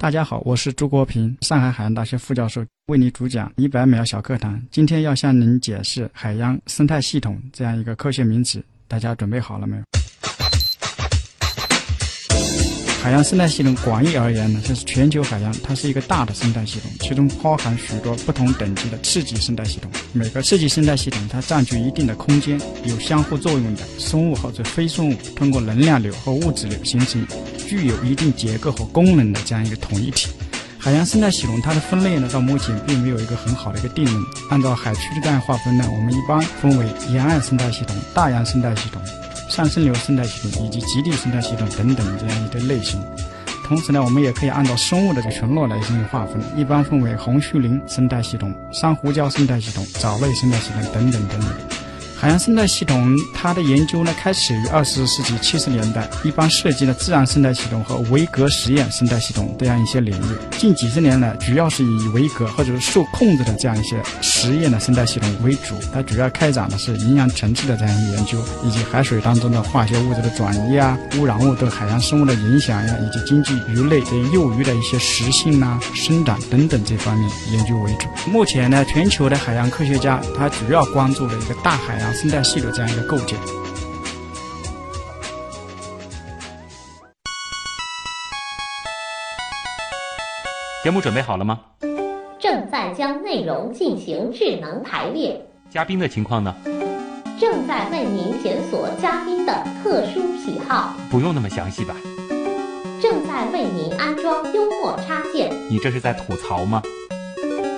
大家好，我是朱国平，上海海洋大学副教授，为你主讲一百秒小课堂。今天要向您解释海洋生态系统这样一个科学名词，大家准备好了没有？海洋生态系统广义而言呢，就是全球海洋，它是一个大的生态系统，其中包含许多不同等级的次级生态系统。每个次级生态系统它占据一定的空间，有相互作用的生物或者非生物通过能量流和物质流形成具有一定结构和功能的这样一个统一体。海洋生态系统它的分类呢，到目前并没有一个很好的一个定论。按照海区的这样划分呢，我们一般分为沿岸生态系统、大洋生态系统。上升流生态系统以及极地生态系统等等这样一堆类型。同时呢，我们也可以按照生物的这个群落来进行划分，一般分为红树林生态系统、珊瑚礁生态系统、藻类生态系统等等等等。海洋生态系统，它的研究呢，开始于二十世纪七十年代，一般涉及了自然生态系统和维格实验生态系统这样一些领域。近几十年来，主要是以维格或者是受控制的这样一些实验的生态系统为主。它主要开展的是营养层次的这样一个研究，以及海水当中的化学物质的转移啊、污染物对海洋生物的影响呀，以及经济鱼类对幼鱼的一些食性啊、生长等等这方面研究为主。目前呢，全球的海洋科学家他主要关注的一个大海洋。生态系的这样一个构建。节目准备好了吗？正在将内容进行智能排列。嘉宾的情况呢？正在为您检索嘉宾的特殊喜好。不用那么详细吧？正在为您安装幽默插件。你这是在吐槽吗？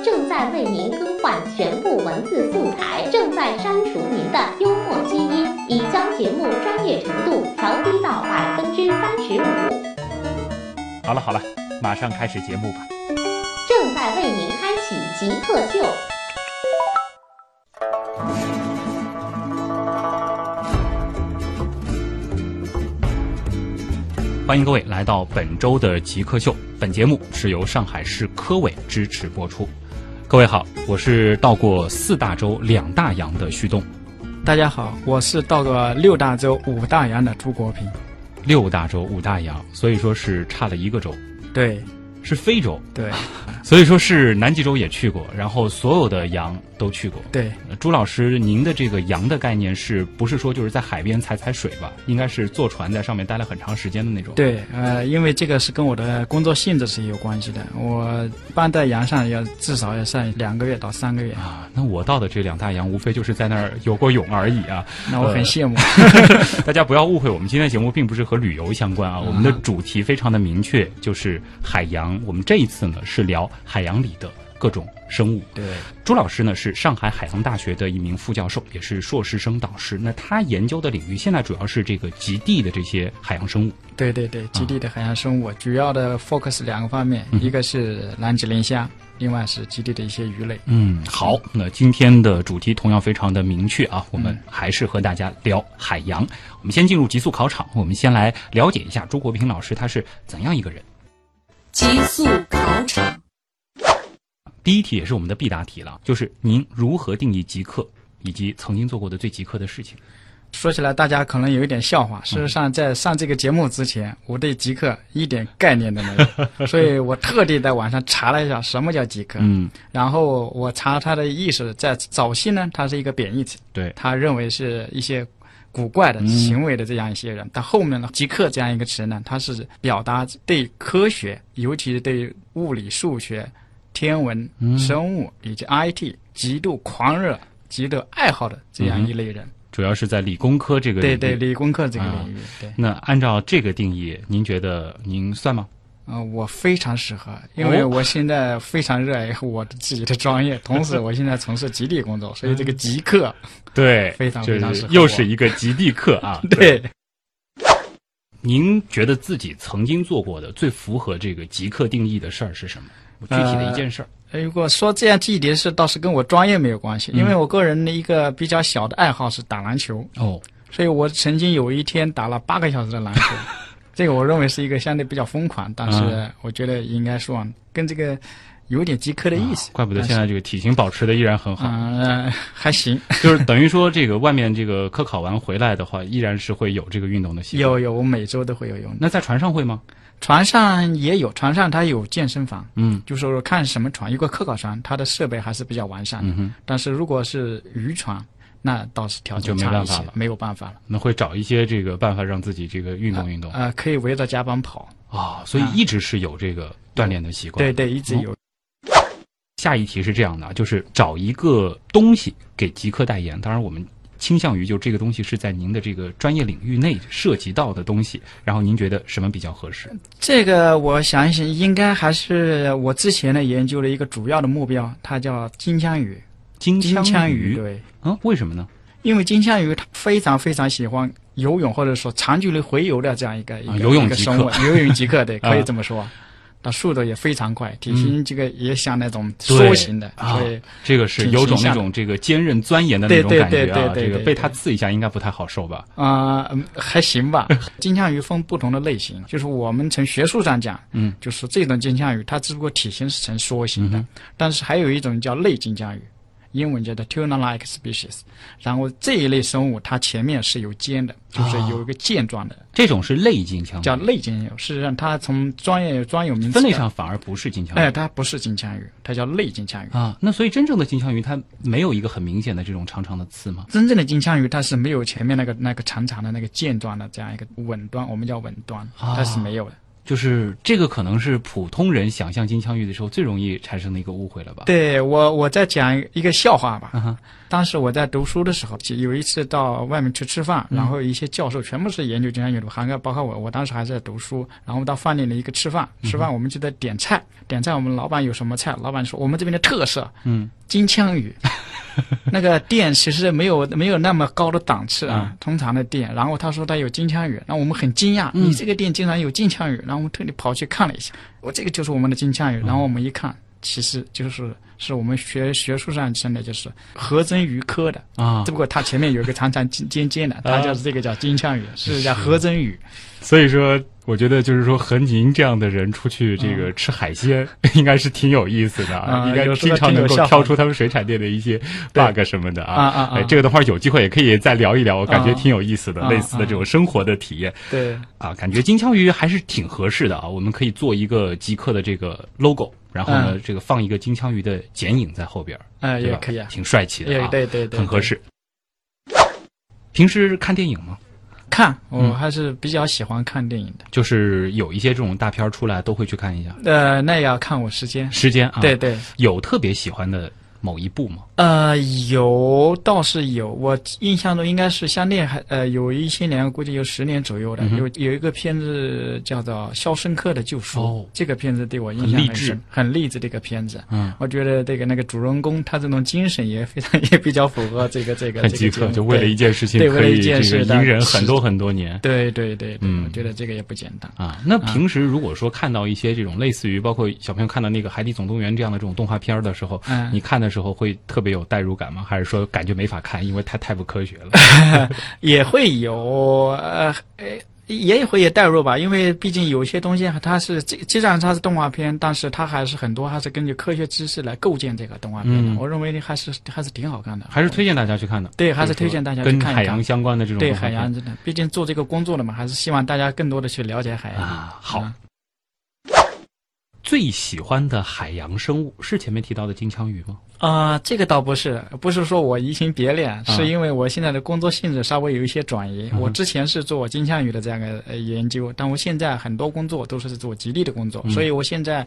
正在为您更换全部文字素材，正在删除您的幽默基因，已将节目专业程度调低到百分之三十五。好了好了，马上开始节目吧。正在为您开启极客秀。欢迎各位来到本周的极客秀。本节目是由上海市科委支持播出。各位好，我是到过四大洲两大洋的旭东。大家好，我是到过六大洲五大洋的朱国平。六大洲五大洋，所以说是差了一个洲。对。是非洲，对，所以说是南极洲也去过，然后所有的羊都去过。对，朱老师，您的这个羊的概念是不是说就是在海边踩踩水吧？应该是坐船在上面待了很长时间的那种。对，呃，因为这个是跟我的工作性质是有关系的。我一般在洋上要至少要上两个月到三个月啊。那我到的这两大洋，无非就是在那儿游过泳而已啊。那我很羡慕。大家不要误会，我们今天的节目并不是和旅游相关啊，我们的主题非常的明确，就是海洋。我们这一次呢是聊海洋里的各种生物。对，朱老师呢是上海海洋大学的一名副教授，也是硕士生导师。那他研究的领域现在主要是这个极地的这些海洋生物。对对对，极地的海洋生物主要的 focus 两个方面，一个是南极磷虾，另外是极地的一些鱼类。嗯，好，那今天的主题同样非常的明确啊，我们还是和大家聊海洋。我们先进入极速考场，我们先来了解一下朱国平老师他是怎样一个人。极速考场，第一题也是我们的必答题了，就是您如何定义极客，以及曾经做过的最极客的事情。说起来，大家可能有一点笑话。事实上，在上这个节目之前，我对极客一点概念都没有，所以我特地在网上查了一下什么叫极客。嗯，然后我查它的意思，在早期呢，它是一个贬义词。对，他认为是一些。古怪的行为的这样一些人，但后面呢，极客这样一个词呢，它是表达对科学，尤其是对物理、数学、天文、生物以及 IT 极度狂热、极度爱好的这样一类人。主要是在理工科这个对对理工科这个领域。对，那按照这个定义，您觉得您算吗？嗯，我非常适合，因为我现在非常热爱我的自己的专业，同时我现在从事极地工作，所以这个极客 对非常非常适合。又是一个极地客啊！对，您觉得自己曾经做过的最符合这个极客定义的事儿是什么？具体的一件事儿。如果说这样具体的事，倒是跟我专业没有关系，因为我个人的一个比较小的爱好是打篮球哦，所以我曾经有一天打了八个小时的篮球。这个我认为是一个相对比较疯狂，但是我觉得应该说跟这个有点极客的意思。怪不得现在这个体型保持的依然很好。嗯，还行。就是等于说，这个外面这个科考完回来的话，依然是会有这个运动的习惯。有有，我每周都会有用。那在船上会吗？船上也有，船上它有健身房，嗯就是说看什么船，一个科考船，它的设备还是比较完善的。嗯，但是如果是渔船，那倒是条件就没差一些办法了，没有办法了。那会找一些这个办法让自己这个运动运动啊、呃，可以围着家班跑啊。所以一直是有这个锻炼的习惯。对对，一直有。下一题是这样的，就是找一个东西给极客代言。当然，我们倾向于就这个东西是在您的这个专业领域内涉及到的东西，然后您觉得什么比较合适？这个我想一想，应该还是我之前呢研究的一个主要的目标，它叫金枪鱼。金金枪鱼，对，嗯，为什么呢？因为金枪鱼它非常非常喜欢游泳，或者说长距离回游的这样一个、一个啊游泳极一个生物，游泳即刻，对，啊可以这么说。它速度也非常快，体型这个也像那种梭形的，啊所以这个是有种那种这个坚韧钻研的那对对种感觉啊，对对对这个被它刺一下应该不太好受吧？啊、嗯还行吧。金枪鱼分不同的类型，就是我们从学术上讲，嗯，就是这种金枪鱼，它只不过体型是呈梭形的，嗯但是还有一种叫类金枪鱼，英文叫做 tuna-like species。然后这一类生物，它前面是有尖的，就是有一个剑状的，这种是类金枪鱼，叫类金枪鱼。事实上，它从专业专有名词分类，上反而不是金枪鱼。哎，它不是金枪鱼，它叫类金枪鱼。啊，那所以真正的金枪鱼它没有一个很明显的这种长长的刺吗？真正的金枪鱼，它是没有前面那个那个长长的那个剑状的这样一个吻端，我们叫吻端，啊它是没有的。就是这个可能是普通人想象金枪鱼的时候最容易产生的一个误会了吧？，对我，我再讲一个笑话吧。当时我在读书的时候，有一次到外面去吃饭，嗯然后一些教授全部是研究金枪鱼的，涵盖包括我，我当时还在读书，然后到饭店里一个吃饭，嗯吃饭我们就在点菜，点菜我们老板有什么菜，老板说我们这边的特色嗯，金枪鱼。那个店其实没有没有那么高的档次啊嗯，通常的店。然后他说他有金枪鱼，然后我们很惊讶，嗯你这个店竟然有金枪鱼，然后我们特地跑去看了一下，我这个就是我们的金枪鱼。然后我们一看，其实就是是我们学学术上称的就是合真鱼科的，啊。只，不过它前面有一个长长尖尖尖的，它就是这个叫金枪鱼，是叫合真鱼。所以说，我觉得就是说和您这样的人出去这个吃海鲜，应该是挺有意思的应该经常能够挑出他们水产店的一些 bug 什么的啊。啊哎，这个的话有机会也可以再聊一聊，我感觉啊挺有意思的，啊类似的这种生活的体验对，啊，感觉金枪鱼还是挺合适的啊。我们可以做一个极客的这个 logo，然后呢，嗯这个放一个金枪鱼的剪影在后边儿，哎，也可以啊，挺帅气的对对，对。很合适。平时看电影吗？看，嗯我还是比较喜欢看电影的。就是有一些这种大片儿出来，都会去看一下。呃，那也要看我时间。时间啊，对，对，有特别喜欢的某一部吗？呃，有倒是有，我印象中应该是相对还呃有一些年，估计有十年左右的，嗯有有一个片子叫做《肖申克的救赎》哦这个片子对我印很励志象很深，很励志的一个片子。嗯，我觉得这个那个主人公他这种精神也非常也比较符合这个这个很饥渴，这个节目就为了一件事情对为了一可以这个件事的隐忍很多很多年。对对对对，嗯我觉得这个也不简单。啊，那平时如果说看到一些这种类似于包括小朋友看到那个《海底总动员》这样的这种动画片的时候，嗯你看的时候会特别有代入感吗？还是说感觉没法看，因为它太不科学了？也会有呃呃也会有代入吧，因为毕竟有些东西它是既既然它是动画片，但是它还是很多还是根据科学知识来构建这个动画片的。嗯我认为还是还是挺好看的，还是推荐大家去看的？对，还是推荐大家去看一看跟海洋相关的这种对海洋真的，毕竟做这个工作的嘛，还是希望大家更多的去了解海洋。啊。好嗯，最喜欢的海洋生物是前面提到的金枪鱼吗？啊、这个倒不是，不是说我移情别恋，啊是因为我现在的工作性质稍微有一些转移。嗯我之前是做金枪鱼的这样的呃研究，但我现在很多工作都是做吉利的工作，嗯所以我现在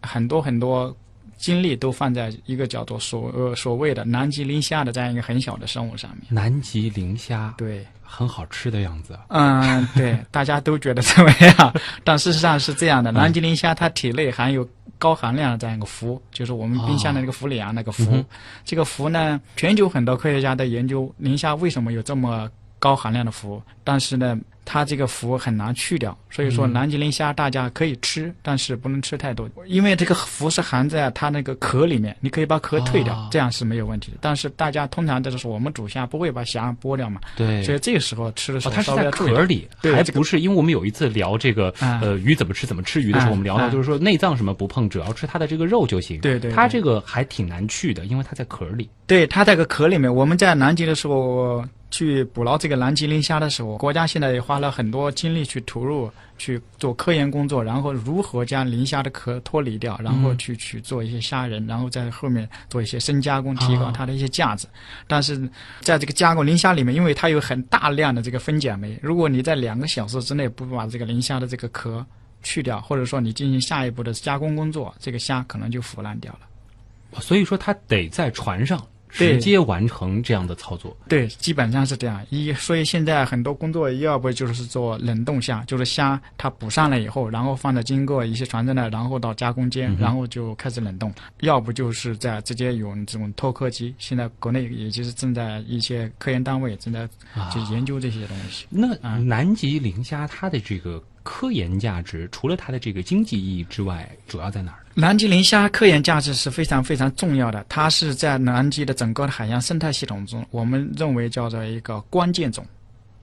很多很多精力都放在一个叫做所呃所谓的南极磷虾的这样一个很小的生物上面。南极磷虾，对，很好吃的样子。嗯，对，大家都觉得怎么样？但事实上是这样的，嗯南极磷虾它体内含有高含量的这样一个氟，就是我们冰箱的那个氟里昂那个氟。嗯这个氟呢，全球很多科学家在研究宁夏为什么有这么高含量的氟，但是呢，它这个氟很难去掉，所以说嗯南极磷虾大家可以吃，但是不能吃太多，因为这个氟是含在它那个壳里面，你可以把壳退掉，哦这样是没有问题的。但是大家通常就是我们煮虾不会把虾剥掉嘛，对所以这个时候吃的时哦，候它是在。壳里，还不是因为我们有一次聊这个啊呃鱼怎么吃怎么吃鱼的时候，啊我们聊到啊就是说内脏什么不碰，只要吃它的这个肉就行。对对对它这个还挺难去的，因为它在壳里。对，它在个壳里面。我们在南极的时候，去捕捞这个南极磷虾的时候，国家现在也花了很多精力去投入去做科研工作，然后如何将磷虾的壳脱离掉，然后去去做一些虾仁，然后在后面做一些深加工，提高它的一些价值。但是在这个加工磷虾里面，因为它有很大量的这个分解酶，如果你在两个小时之内不把这个磷虾的这个壳去掉，或者说你进行下一步的加工工作，这个虾可能就腐烂掉了。所以说它得在船上对直接完成这样的操作。对，基本上是这样。一，所以现在很多工作，要不就是做冷冻虾，就是虾它捕上来以后，然后放在经过一些传真的，然后到加工间，然后就开始冷冻；要不就是在直接用这种脱壳机。现在国内也就是正在一些科研单位正在就研究这些东西。那啊南极磷虾它的这个科研价值，除了它的这个经济意义之外，主要在哪儿？南极磷虾科研价值是非常非常重要的，它是在南极的整个的海洋生态系统中，我们认为叫做一个关键种，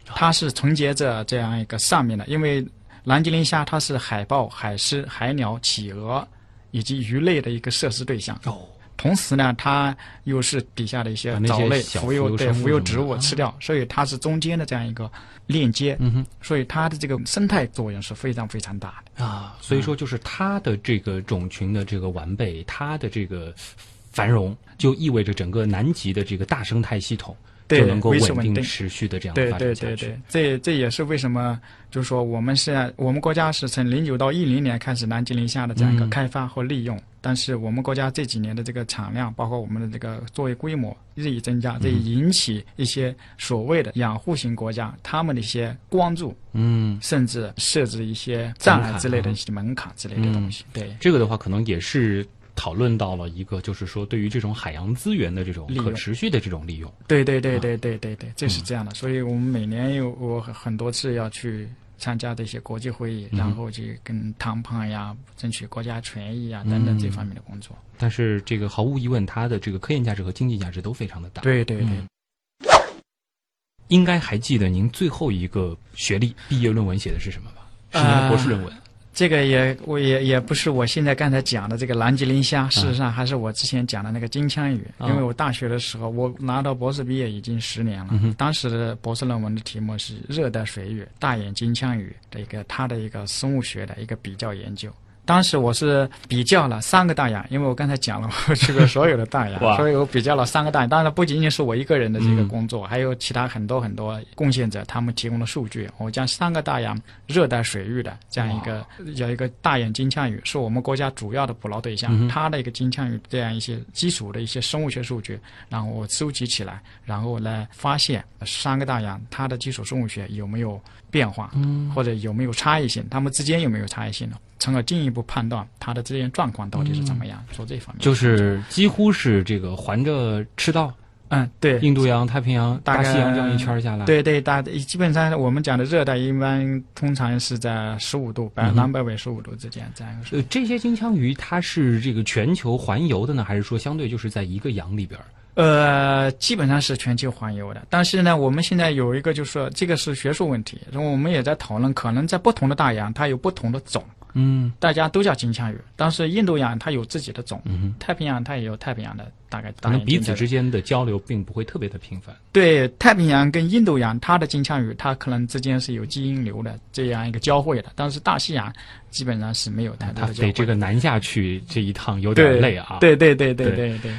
它是承接着这样一个上面的，因为南极磷虾它是海豹、海狮、海鸟、企鹅以及鱼类的一个摄食对象。哦，同时呢，它又是底下的一些藻类、浮游对浮游植物吃掉，所以它是中间的这样一个链接，嗯哼。所以它的这个生态作用是非常非常大的。啊，所以说就是它的这个种群的这个完备，它的这个繁荣，就意味着整个南极的这个大生态系统对就能够稳定维持稳定持续的这样发展下去。对对对，这这也是为什么，就是说我们现在我们国家是从零九到一零年开始南极磷虾的这样一个嗯。开发和利用，但是我们国家这几年的这个产量，包括我们的这个作业规模日益增加，这嗯。引起一些所谓的养护型国家他们的一些关注，嗯，甚至设置一些障碍之类的一些门槛之类的东西。对。这个的话，可能也是讨论到了一个，就是说对于这种海洋资源的这种可持续的这种利用。对对啊对对对对对，这嗯是这样的。所以我们每年有我很多次要去参加这些国际会议，嗯然后去跟谈判呀、争取国家权益啊等等嗯这方面的工作。但是这个毫无疑问，它的这个科研价值和经济价值都非常的大。，对对对，嗯应该还记得您最后一个学历毕业论文写的是什么吧？是您的博士论文。这个也我也也不是我现在刚才讲的这个南极磷虾，事实上还是我之前讲的那个金枪鱼。啊因为我大学的时候，我拿到博士毕业已经十年了。嗯当时的博士论文的题目是热带水域大眼金枪鱼的一个它的一个生物学的一个比较研究。当时我是比较了三个大洋，因为我刚才讲了我去过所有的大洋，所以我比较了三个大洋。当然不仅仅是我一个人的这个嗯工作，还有其他很多很多贡献者他们提供的数据。我将三个大洋热带水域的这样一个有一个大眼金枪鱼，是我们国家主要的捕捞对象。嗯它的一个金枪鱼这样一些基础的一些生物学数据，然后我收集起来，然后来发现三个大洋它的基础生物学有没有变化，嗯或者有没有差异性，它们之间有没有差异性呢？从而进一步判断它的这些状况到底是怎么样，做这方面。就是几乎是这个环着赤道，嗯，对，印度洋、太平洋、大西洋这样一圈儿下来。，对对，大基本上我们讲的热带一般通常是在十五度北南北纬十五度之间这样一个水呃，这些金枪鱼它是这个全球环游的呢，还是说相对就是在一个洋里边儿？呃，基本上是全球环游的，但是呢，我们现在有一个就是说，这个是学术问题，然后我们也在讨论，可能在不同的大洋它有不同的种，嗯大家都叫金枪鱼，但是印度洋它有自己的种，嗯，太平洋它也有太平洋的大概可能彼此之间的交流并不会特别的频繁。对太平洋跟印度洋，它的金枪鱼它可能之间是有基因流的这样一个交汇的，但是大西洋基本上是没有太多它的交这个南下去这一趟有点累啊。，对对对对对对对，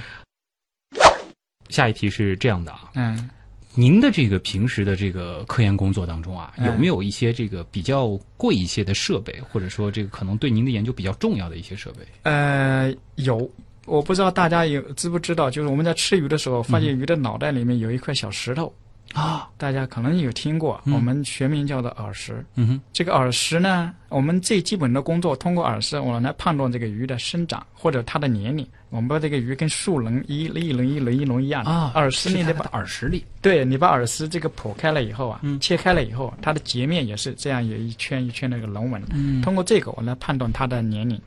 下一题是这样的啊，嗯。您的这个平时的这个科研工作当中啊，嗯有没有一些这个比较贵一些的设备，或者说这个可能对您的研究比较重要的一些设备？呃，有，我不知道大家有知不知道，就是我们在吃鱼的时候，发现鱼的脑袋里面有一块小石头，啊，大家可能有听过，嗯我们学名叫做耳石。嗯哼，这个耳石呢，我们最基本的工作通过耳石，我们来判断这个鱼的生长或者它的年龄。我们把这个鱼跟树轮一一轮一轮一轮一样的啊，耳石你得把耳石里，对你把耳石这个剖开了以后啊，嗯切开了以后，它的截面也是这样有一圈一圈那个龙纹。嗯通过这个我来判断它的年龄。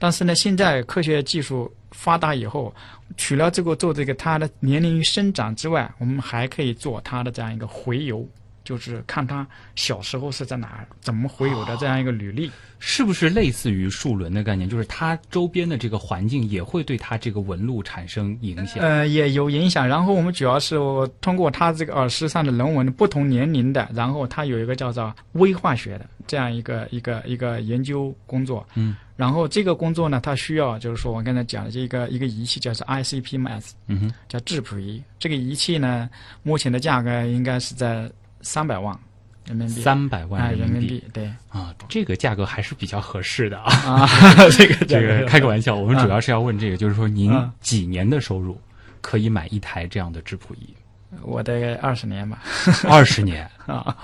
但是呢，现在科学技术发达以后，除了这个做这个它的年龄与生长之外，我们还可以做它的这样一个回游，就是看他小时候是在哪，怎么回有的这样一个履历。是不是类似于树轮的概念？就是它周边的这个环境也会对它这个纹路产生影响。呃，也有影响。然后我们主要是通过他这个耳饰上的人纹，不同年龄的，然后它有一个叫做微化学的这样一个一个一个研究工作。嗯。然后这个工作呢，它需要就是说我刚才讲的这个一个仪器叫做 ICP-MS，嗯哼，叫质谱仪。这个仪器呢，目前的价格应该是在三百万人民币。三百万哎，人民民币币对啊，这个价格还是比较合适的啊。啊，这个这个开个玩笑。我们主要是要问这个，就是说您嗯几年的收入可以买一台这样的质谱仪？我大概二十年吧。二十年。啊，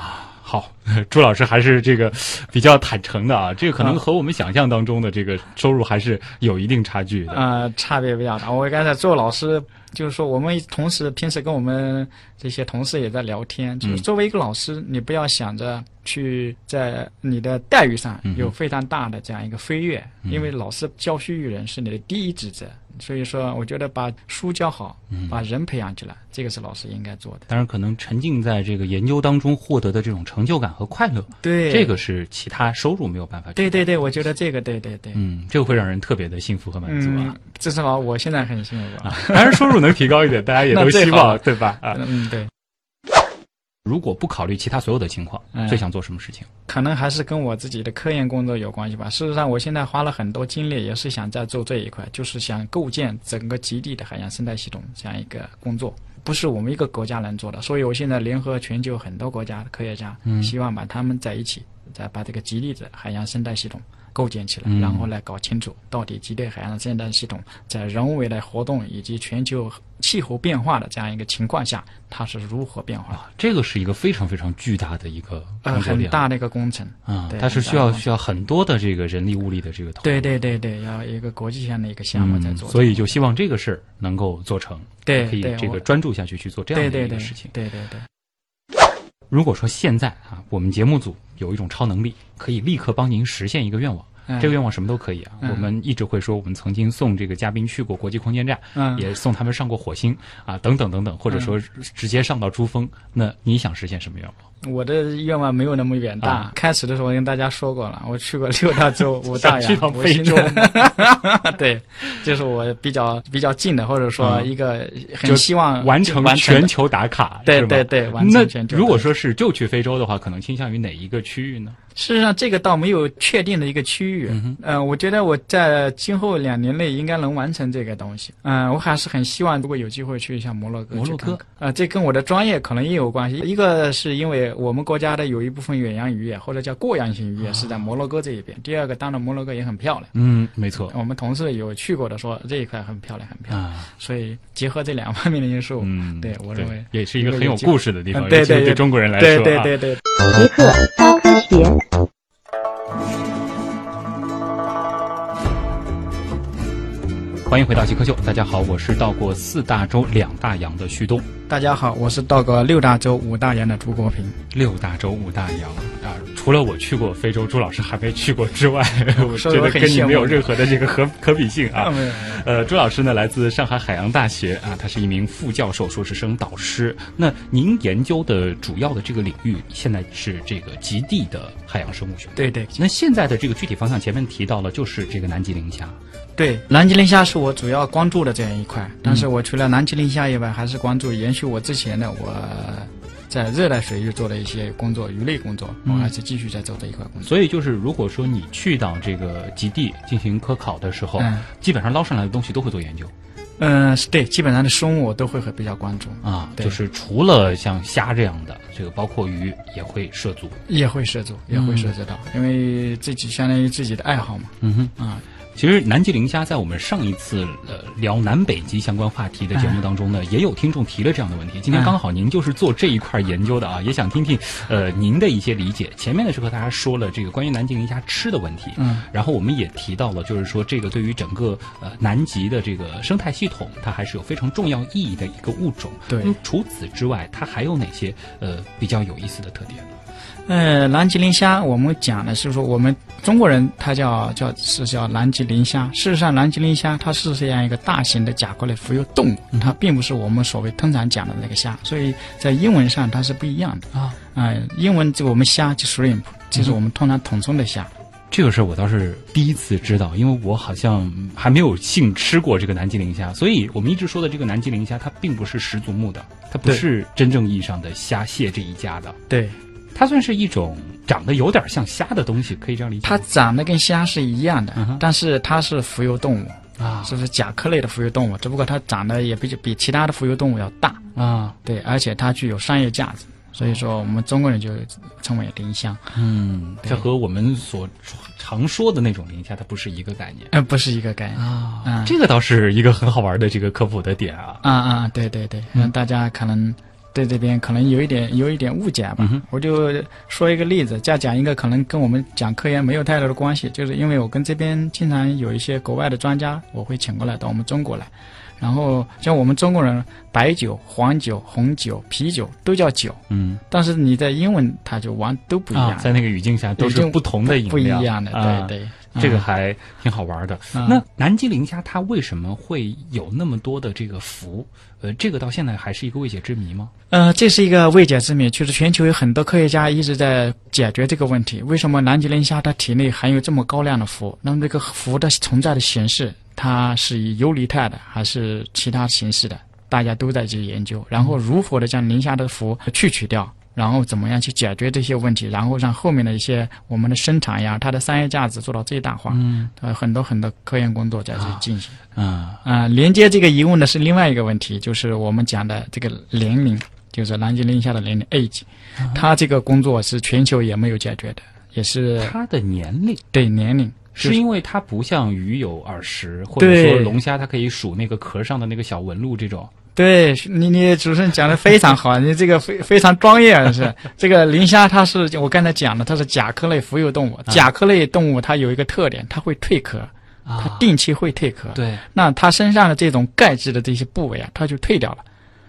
好，朱老师还是这个比较坦诚的啊，这个可能和我们想象当中的这个收入还是有一定差距的。呃，差别比较大。我刚才做老师，就是说我们同时平时跟我们这些同事也在聊天，就是嗯。作为一个老师，你不要想着去在你的待遇上有非常大的这样一个飞跃，嗯。因为老师教书育人是你的第一职责。所以说，我觉得把书教好，嗯把人培养起来，这个是老师应该做的。当然，可能沉浸在这个研究当中获得的这种成就感和快乐，对，这个是其他收入没有办法。对对，对，我觉得这个对对对，嗯，这个会让人特别的幸福和满足嗯啊。，至少我现在很幸福啊。当然，收入能提高一点，大家也都希望，对吧？啊，嗯，对。如果不考虑其他所有的情况，嗯最想做什么事情？可能还是跟我自己的科研工作有关系吧。事实上，我现在花了很多精力，也是想在做这一块，就是想构建整个极地的海洋生态系统这样一个工作，不是我们一个国家能做的。所以我现在联合全球很多国家的科学家，嗯希望把他们在一起，再把这个极地的海洋生态系统构建起来，嗯然后来搞清楚到底极地海洋的生态系统在人为的活动以及全球气候变化的这样一个情况下，它是如何变化的。啊，这个是一个非常非常巨大的一个很大的一个工程，啊，对它是需要需要很多的这个人力物力的这个投入。对对对对，要一个国际上的一个项目在嗯，做、所以就希望这个事儿能够做成，对可以这个专注下去去做这样的一个事情。对对对，如果说现在啊，我们节目组有一种超能力，可以立刻帮您实现一个愿望。嗯这个愿望什么都可以啊，嗯我们一直会说，我们曾经送这个嘉宾去过国际空间站，嗯也送他们上过火星啊，等等等等，或者说直接上到珠峰。那你想实现什么愿望？我的愿望没有那么远大。啊开始的时候我跟大家说过了，我去过 六大洲、五大洋，我趟非洲 对，就是我比较比较近的，或者说嗯一个很希望完成全球打卡，对对对完那成全球如果说是就去非洲的话，可能倾向于哪一个区域呢？事实上，这个倒没有确定的一个区域。嗯呃，我觉得我在今后两年内应该能完成这个东西。嗯、我还是很希望，如果有机会去一下摩洛哥摩洛哥去看看。呃，这跟我的专业可能也有关系。一个是因为我们国家的有一部分远洋渔业或者叫过洋性渔业是在摩洛哥这一边。第二个，当然摩洛哥也很漂亮。嗯，没错我们同事有去过的说这一块很漂亮，很漂亮。啊，所以结合这两方面的因素，嗯，对我认为也是一个很有故事的地方，嗯对对对中国人来对说啊。对对对，一刻高科学。欢迎回到极客秀，大家好，我是到过四大洲两大洋的旭东。大家好，我是到过六大洲五大洋的朱国平。六大洲五大洋啊，除了我去过非洲，朱老师还没去过之外，我觉得跟你没有任何的这个可可比性啊。没有没有呃，朱老师呢来自上海海洋大学啊，他是一名副教授、硕士生导师。那您研究的主要的这个领域，现在是这个极地的海洋生物学。对对那现在的这个具体方向，前面提到了，就是这个南极磷虾。对，南极磷虾是我主要关注的这样一块，但是我除了南极磷虾以外，还是关注延续我之前的我在热带水域做了一些工作，鱼类工作，我还是继续在做这一块工作。所以就是，如果说你去到这个极地进行科考的时候，嗯基本上捞上来的东西都会做研究嗯，是对，基本上的生物我都会会比较关注，啊。对就是除了像虾这样的，这个包括鱼也会涉足。也会涉足，也会涉及到，因为自己相当于自己的爱好嘛，嗯哼。啊，其实南极磷虾在我们上一次呃聊南北极相关话题的节目当中呢，也有听众提了这样的问题。今天嗯刚好您就是做这一块研究的啊，也想听听呃您的一些理解。前面呢是和大家说了这个关于南极磷虾吃的问题，嗯，然后我们也提到了，就是说这个对于整个呃南极的这个生态系统，它还是有非常重要意义的一个物种。对那么除此之外，它还有哪些呃比较有意思的特点呢？呃，南极磷虾，我们讲的是说，我们中国人他叫叫是叫南极磷虾。事实上，南极磷虾它是这样一个大型的甲壳类浮游动物，它并不是我们所谓通常讲的那个虾，所以在英文上它是不一样的啊。啊、英文就我们虾就 shrimp，就是我们通常统称的虾。这个事儿我倒是第一次知道，因为我好像还没有幸吃过这个南极磷虾，所以我们一直说的这个南极磷虾，它并不是始祖目的，它不是真正意义上的虾蟹这一家的，对，它算是一种长得有点像虾的东西，可以这样理解它。长得跟虾是一样的，嗯但是它是浮游动物，啊是不是甲壳类的浮游动物？只不过它长得也比比其他的浮游动物要大，啊，对，而且它具有商业价值，所以说我们中国人就称为磷虾。嗯，这和我们所常说的那种磷虾，它不是一个概念呃，不是一个概念。啊嗯这个倒是一个很好玩的这个科普的点啊。啊啊，对对对，让，大家可能对这边可能有一点有一点误解吧。嗯我就说一个例子，再讲一个可能跟我们讲科研没有太多的关系，就是因为我跟这边经常有一些国外的专家，我会请过来到我们中国来。然后像我们中国人，白酒、黄酒、红酒、啤酒都叫酒，嗯，但是你在英文它就完都不一样，啊，在那个语境下都是不同的饮料，不一样的，啊对对。这个啊还挺好玩的。啊那南极磷虾它为什么会有那么多的这个氟？呃，这个到现在还是一个未解之谜吗？呃，这是一个未解之谜，就是全球有很多科学家一直在解决这个问题：为什么南极磷虾它体内含有这么高量的氟？那么这个氟的存在的形式，它是以游离态的还是其他形式的？大家都在去研究，然后如何的将磷虾的氟去取掉，然后怎么样去解决这些问题，然后让后面的一些我们的生产呀，它的商业价值做到最大化。嗯呃，很多很多科研工作在这进行。啊啊、连接这个疑问的是另外一个问题，就是我们讲的这个年龄，就是南极磷虾的年龄 age，它这个工作是全球也没有解决的，也是它的年龄对年龄是因为它不像鱼有耳石，或者说龙虾它可以数那个壳上的那个小纹路这种。对你你主持人讲的非常好，你这个非非常专业啊是。这个磷虾，它是我刚才讲的，它是甲壳类浮游动物，甲壳类动物它有一个特点，它会蜕壳，它啊，定期会蜕壳，对，那它身上的这种钙质的这些部位啊，它就退掉了。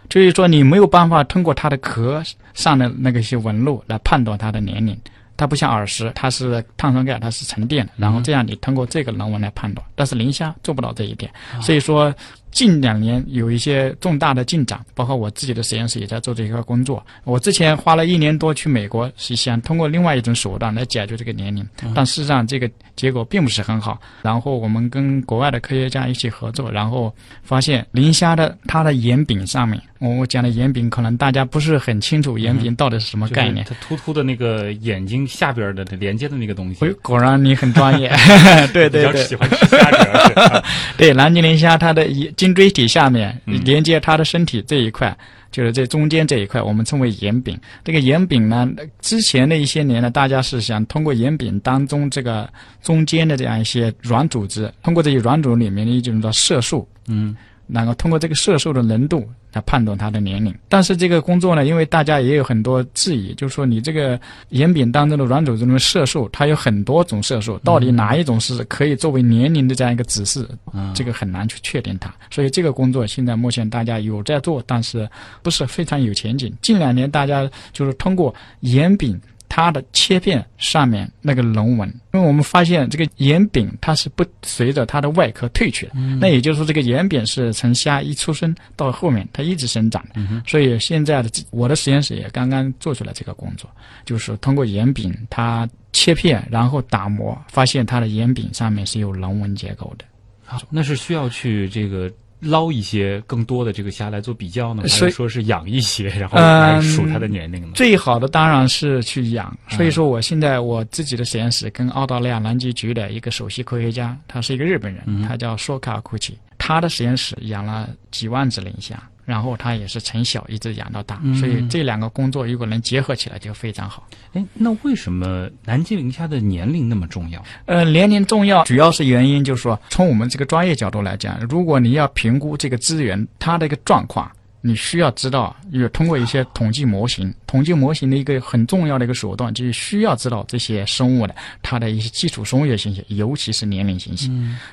就是说，你没有办法通过它的壳上的那个一些纹路来判断它的年龄。它不像耳石，它是碳酸钙，它是沉淀的，然后这样你通过这个能纹来判断。但是磷虾做不到这一点，所以说近两年有一些重大的进展，包括我自己的实验室也在做这一块工作。我之前花了一年多去美国，是想通过另外一种手段来解决这个年龄，但事实上这个结果并不是很好。然后我们跟国外的科学家一起合作，然后发现磷虾的它的眼柄上面，我讲的眼柄可能大家不是很清楚，眼柄到底是什么概念。就是它突突的那个眼睛下边的连接的那个东西哎，。果然你很专业，对对对 比较喜，欢吃虾，主要是啊 对，南极磷虾它的眼颈椎体下面嗯。连接他的身体这一块，就是这中间这一块，我们称为眼柄。这个眼柄呢，之前的一些年呢，大家是想通过眼柄当中这个中间的这样一些软组织，通过这些软组织里面的一种叫色素，嗯然后通过这个色素的浓度来判断它的年龄。但是这个工作呢，因为大家也有很多质疑，就是说你这个眼饼当中的软组织中的色素，它有很多种色素，到底哪一种是可以作为年龄的这样一个指示？嗯，这个很难去确定它。所以这个工作现在目前大家有在做，但是不是非常有前景。近两年大家就是通过眼柄。它的切片上面那个龙纹，因为我们发现这个眼柄它是不随着它的外壳褪去的，那也就是说这个眼柄是从虾一出生到后面它一直生长的。所以现在的我的实验室也刚刚做出来这个工作，就是通过眼柄它切片，然后打磨，发现它的眼柄上面是有龙纹结构的。好，那是需要去这个捞一些更多的这个虾来做比较呢，还是说是养一些，然后来嗯数它的年龄呢？最好的当然是去养，嗯。所以说我现在我自己的实验室跟澳大利亚南极局的一个首席科学家，他是一个日本人，嗯他叫索卡尔库奇，他的实验室养了几万只磷虾，然后他也是从小一直养到大，嗯所以这两个工作如果能结合起来就非常好。哎，那为什么南极磷虾的年龄那么重要？呃，年龄重要，主要是原因就是说，从我们这个专业角度来讲，如果你要评估这个资源它的一个状况，你需要知道，有通过一些统计模型，统计模型的一个很重要的一个手段，就是需要知道这些生物的它的一些基础生物信息，尤其是年龄信息。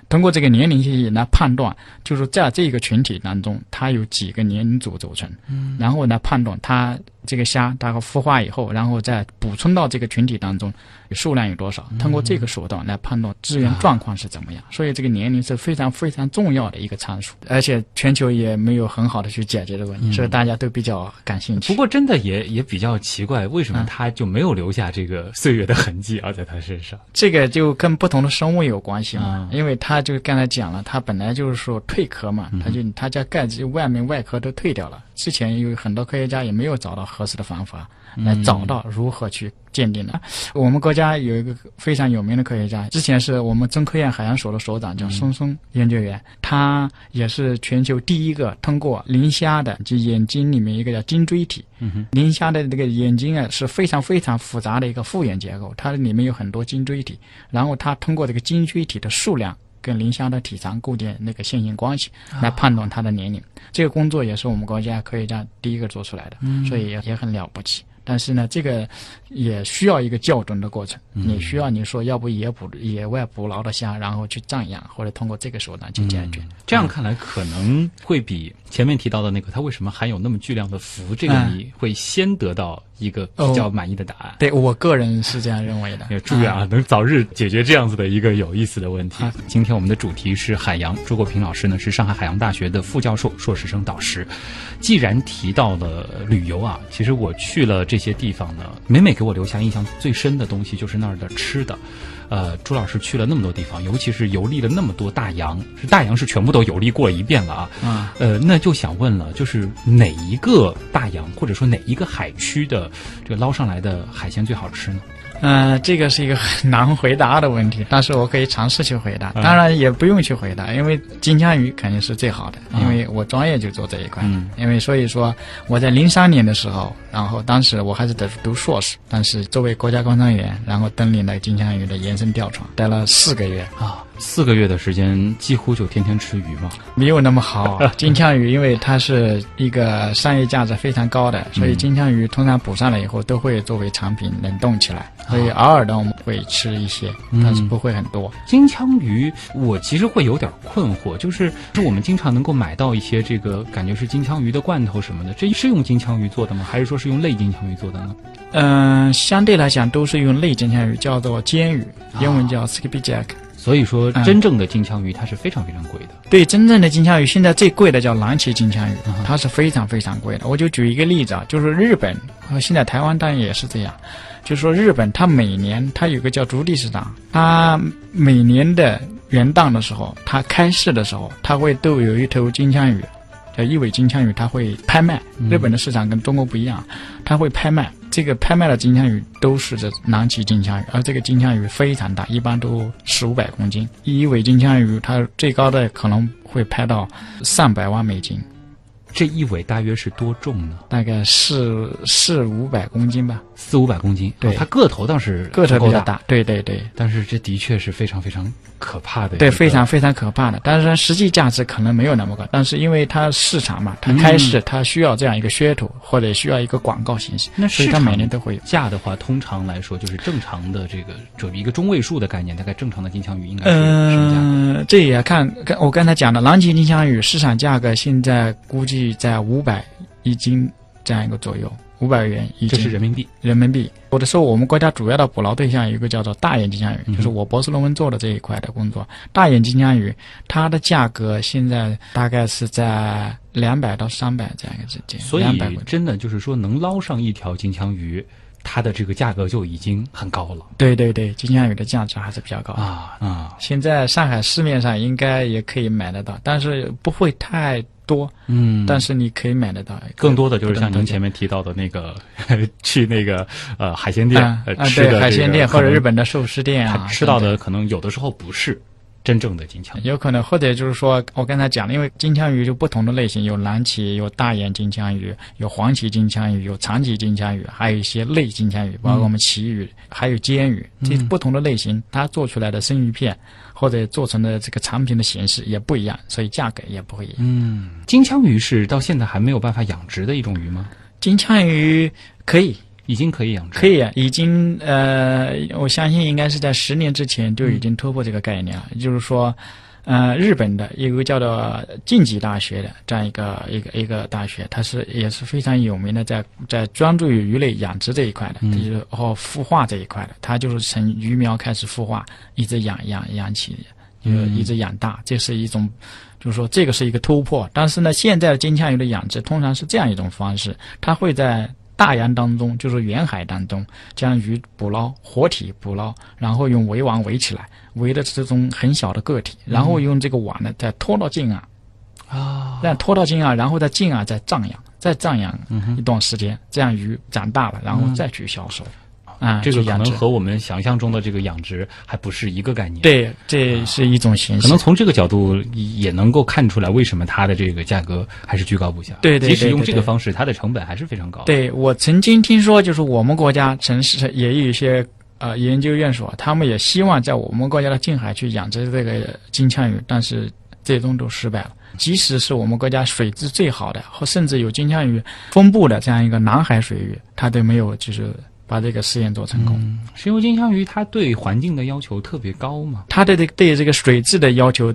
通过这个年龄信息来判断，就是在这个群体当中，它有几个年龄组组成，然后来判断它这个虾大概孵化以后，然后再补充到这个群体当中，数量有多少？通过这个手段来判断资源状况是怎么样。所以这个年龄是非常非常重要的一个参数，而且全球也没有很好的去解决这个问题，所以大家都比较感兴趣。不过真的也也比较奇怪，为什么嗯他就没有留下这个岁月的痕迹啊，在它身上？这个就跟不同的生物有关系嘛啊，因为它就刚才讲了，它本来就是说蜕壳嘛，它就它家盖子外面外壳都蜕掉了。之前有很多科学家也没有找到合适的方法来找到如何去鉴定的。我们国家有一个非常有名的科学家，之前是我们中科院海洋所的所长，叫松松研究员，他也是全球第一个通过磷虾的就眼睛里面一个叫晶锥体，磷虾的这个眼睛啊是非常非常复杂的一个复眼结构，它里面有很多晶锥体，然后它通过这个晶锥体的数量跟磷虾的体长构建那个线性关系，来判断它的年龄。这个工作也是我们国家科学家第一个做出来的，所以也也很了不起。但是呢，这个也需要一个校准的过程，你需要你说要不野捕野外捕捞的虾，然后去藏养，或者通过这个手段去解决。这样看来，可能会比前面提到的那个它为什么含有那么巨量的氟这个你会先得到一个比较满意的答案。对我个人是这样认为的。也祝愿啊，能早日解决这样子的一个有意思的问题啊。今天我们的主题是海洋，朱国平老师呢是上海海洋大学的副教授、硕士生导师。既然提到了旅游啊，其实我去了这些地方呢，每每给我留下印象最深的东西就是那儿的吃的。呃，朱老师去了那么多地方，尤其是游历了那么多大洋，是大洋是全部都游历过一遍了啊。啊，呃，那就想问了，就是哪一个大洋或者说哪一个海区的这个捞上来的海鲜最好吃呢？呃，这个是一个很难回答的问题，但是我可以尝试去回答。嗯当然也不用去回答，因为金枪鱼肯定是最好的，因为我专业就做这一块。嗯因为所以说我在零三年的时候，然后当时我还是在读硕士，但是作为国家观察员，然后登临了金枪鱼的延伸调查，待了四个月，啊，四个月的时间，几乎就天天吃鱼嘛。没有那么好。金枪鱼因为它是一个商业价值非常高的，所以金枪鱼通常捕上来以后都会作为产品冷冻起来，所以偶尔的我们会吃一些，但是不会很多。金枪鱼，我其实会有点困惑，就是是我们经常能够买到一些这个感觉是金枪鱼的罐头什么的，这是用金枪鱼做的吗？还是说是用类金枪鱼做的呢？嗯、相对来讲都是用类金枪鱼，叫做尖鱼，英文叫 skipjack。所以说，嗯真正的金枪鱼它是非常非常贵的。对，真正的金枪鱼，现在最贵的叫蓝鳍金枪鱼它是非常非常贵的。我就举一个例子啊，就是日本和现在台湾当然也是这样，就是说日本它每年它有个叫竹地市场，它每年的元旦的时候，它开市的时候，它会都有一头金枪鱼，叫一尾金枪鱼，它会拍卖。嗯日本的市场跟中国不一样，它会拍卖。这个拍卖的金枪鱼都是这南极金枪鱼，而这个金枪鱼非常大，一般都四五百公斤。一尾金枪鱼，它最高的可能会拍到上百万美金，这一尾大约是多重呢？大概四四五百公斤吧，四五百公斤。对哦它个头倒是个头比较大。对对对但是这的确是非常非常可怕的。对，非常非常可怕的。但是它实际价值可能没有那么高，但是因为它市场嘛，它开始，它需要这样一个噱头，或者需要一个广告信息，那所以它每年都会有。价的话，通常来说就是正常的这个，就是一个中位数的概念，大概正常的金枪鱼应该是什么价格？嗯，这也看，看我刚才讲的蓝鳍金枪鱼市场价格现在估计在五百一斤这样一个左右，五百元一斤这是人民币。人民币。有的时候我们国家主要的捕捞对象有一个叫做大眼金枪鱼，嗯就是我博士论文做的这一块的工作。大眼金枪鱼它的价格现在大概是在两百到三百这样一个之间，所以。真的就是说，能捞上一条金枪鱼，它的这个价格就已经很高了对对对，金枪鱼的价值还是比较高的。啊啊！现在上海市面上应该也可以买得到，但是不会太多，嗯，但是你可以买得到。更多的就是像您前面提到的那个，去那个呃海鲜店呃吃海鲜店或者日本本的寿司店啊，吃到的可能有的时候不是真正的金枪鱼。有可能，或者就是说我刚才讲了，因为金枪鱼就不同的类型，有蓝鳍，有大眼金枪鱼，有黄鳍金枪鱼，有长鳍金枪鱼，还有一些类金枪鱼，包括我们旗鱼，还有尖鱼，这不同的类型，它做出来的生鱼片或者做成的这个产品的形式也不一样，所以价格也不会一样。嗯，金枪鱼是到现在还没有办法养殖的一种鱼吗？金枪鱼可以，已经可以养殖，可以啊，已经呃，我相信应该是在十年之前就已经突破这个概念了。也就是说，呃，日本的一个叫做近畿大学的这样一个一个一个大学，它是也是非常有名的，在在专注于鱼类养殖这一块的，嗯。就是和孵化这一块的，它就是从鱼苗开始孵化，一直养养养起，就一直养大，这是一种。就是说，这个是一个突破，但是呢，现在的金枪鱼的养殖通常是这样一种方式，它会在大洋当中，就是远海当中，将鱼捕捞，活体捕捞，然后用围网围起来，围的这种很小的个体，然后用这个网呢再拖到近岸，啊，再拖到近岸，然后在近岸再放养，再放养嗯一段时间，这样鱼长大了，然后再去销售。啊，这个可能和我们想象中的这个养殖还不是一个概念。，对，这是一种形式可能。从这个角度也能够看出来，为什么它的这个价格还是居高不下。对对即使用对对对这个方式，它的成本还是非常高。，对我曾经听说，就是我们国家城市也有一些呃研究院所，他们也希望在我们国家的近海去养殖这个金枪鱼，但是最终都失败了。即使是我们国家水质最好的，或甚至有金枪鱼分布的这样一个南海水域，它都没有就是把这个试验做成功。是因为金枪鱼它对环境的要求特别高嘛？它的这个对这个水质的要求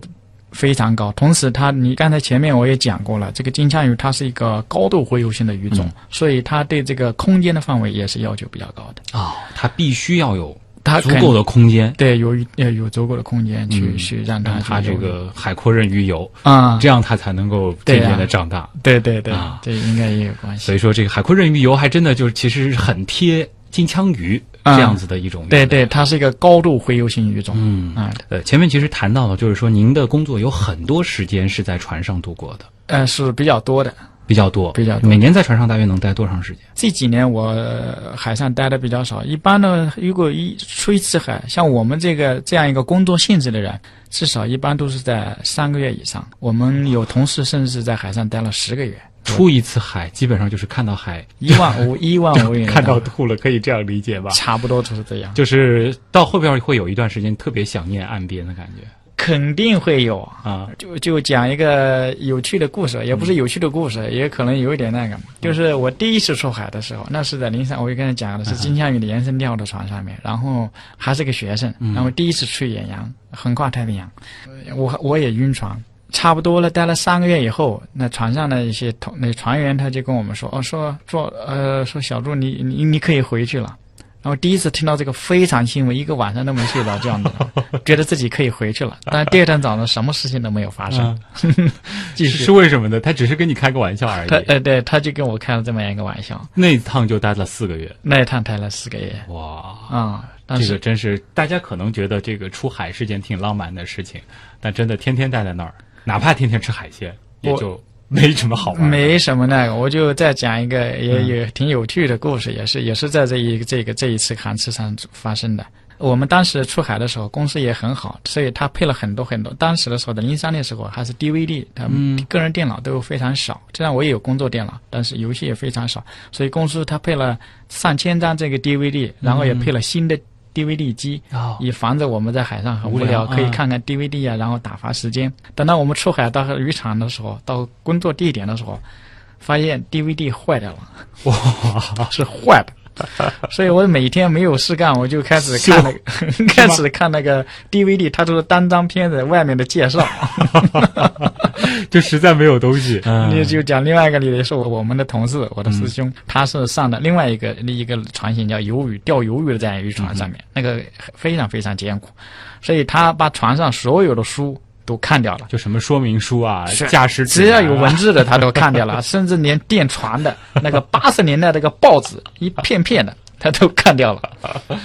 非常高，同时它你刚才前面我也讲过了，这个金枪鱼它是一个高度洄游性的鱼种，所以它对这个空间的范围也是要求比较高的。哦，它必须要有它足够的空间，对有呃有足够的空间去、嗯去让它它这个海阔任鱼游，啊，这样它才能够渐渐的长大。对对对，啊这应该也有关系。所以说，这个海阔任鱼游还真的就是其实很贴金枪鱼这样子的一种鱼。对对，它是一个高度洄游性鱼种。嗯啊，呃，前面其实谈到了，就是说您的工作有很多时间是在船上度过的，呃，是比较多的。比较多，比较多每年在船上大约能待多长时间？这几年我呃海上待的比较少，一般呢，如果一出一次海，像我们这个这样一个工作性质的人，至少一般都是在三个月以上。我们有同事甚至是在海上待了十个月，出一次海，基本上就是看到海，一万五 一万五看到吐了，可以这样理解吧？差不多就是这样，就是到后边会有一段时间特别想念岸边的感觉。肯定会有。啊。就就讲一个有趣的故事，也不是有趣的故事，也可能有一点那个，就是我第一次出海的时候，那是在灵山，我就跟他讲的是金枪鱼的延伸钓的船上面，然后还是个学生，然后第一次去远洋，横跨太平洋，我我也晕船。差不多了，待了三个月以后，那船上的一些同那船员他就跟我们说，哦，说做呃，说小朱你你你可以回去了。然后第一次听到这个非常欣慰，一个晚上都没睡着，这样子，觉得自己可以回去了。但第二天早上什么事情都没有发生，继是为什么呢？他只是跟你开个玩笑而已。他呃对，他就跟我开了这么样一个玩笑。那一趟就待了四个月，那一趟待了四个月哇！啊、但这个真是大家可能觉得这个出海是件挺浪漫的事情，但真的天天待在那儿，哪怕天天吃海鲜，也就没什么好玩。没什么那个，我就再讲一个也也挺有趣的故事，也是也是在这一这个这一次航次上发生的。我们当时出海的时候，公司也很好，所以他配了很多很多。当时的时候的零三年时候还是 DVD，他们个人电脑都非常少。虽然我也有工作电脑，但是游戏也非常少，所以公司他配了上千张这个 DVD，然后也配了新的 DVD 机，哦以防止我们在海上很无无聊聊，可以啊看看 DVD 啊，然后打发时间。等到我们出海到渔场的时候，到工作地点的时候，发现 DVD 坏掉了，哇，是坏的。所以我每天没有事干，我就开始看那个，开始看那个 DVD，它都是单张片子外面的介绍。就实在没有东西。你就讲另外一个例子，是我我们的同事，我的师兄，他是上的另外一个一个船型叫鱿鱼钓鱿鱼的这样一个渔船上面，那个非常非常艰苦，所以他把船上所有的书都看掉了。就什么说明书啊、驾驶指只要有文字的，他都看掉了，甚至连电传的那个八十年代那个报纸一片片的，他都看掉了。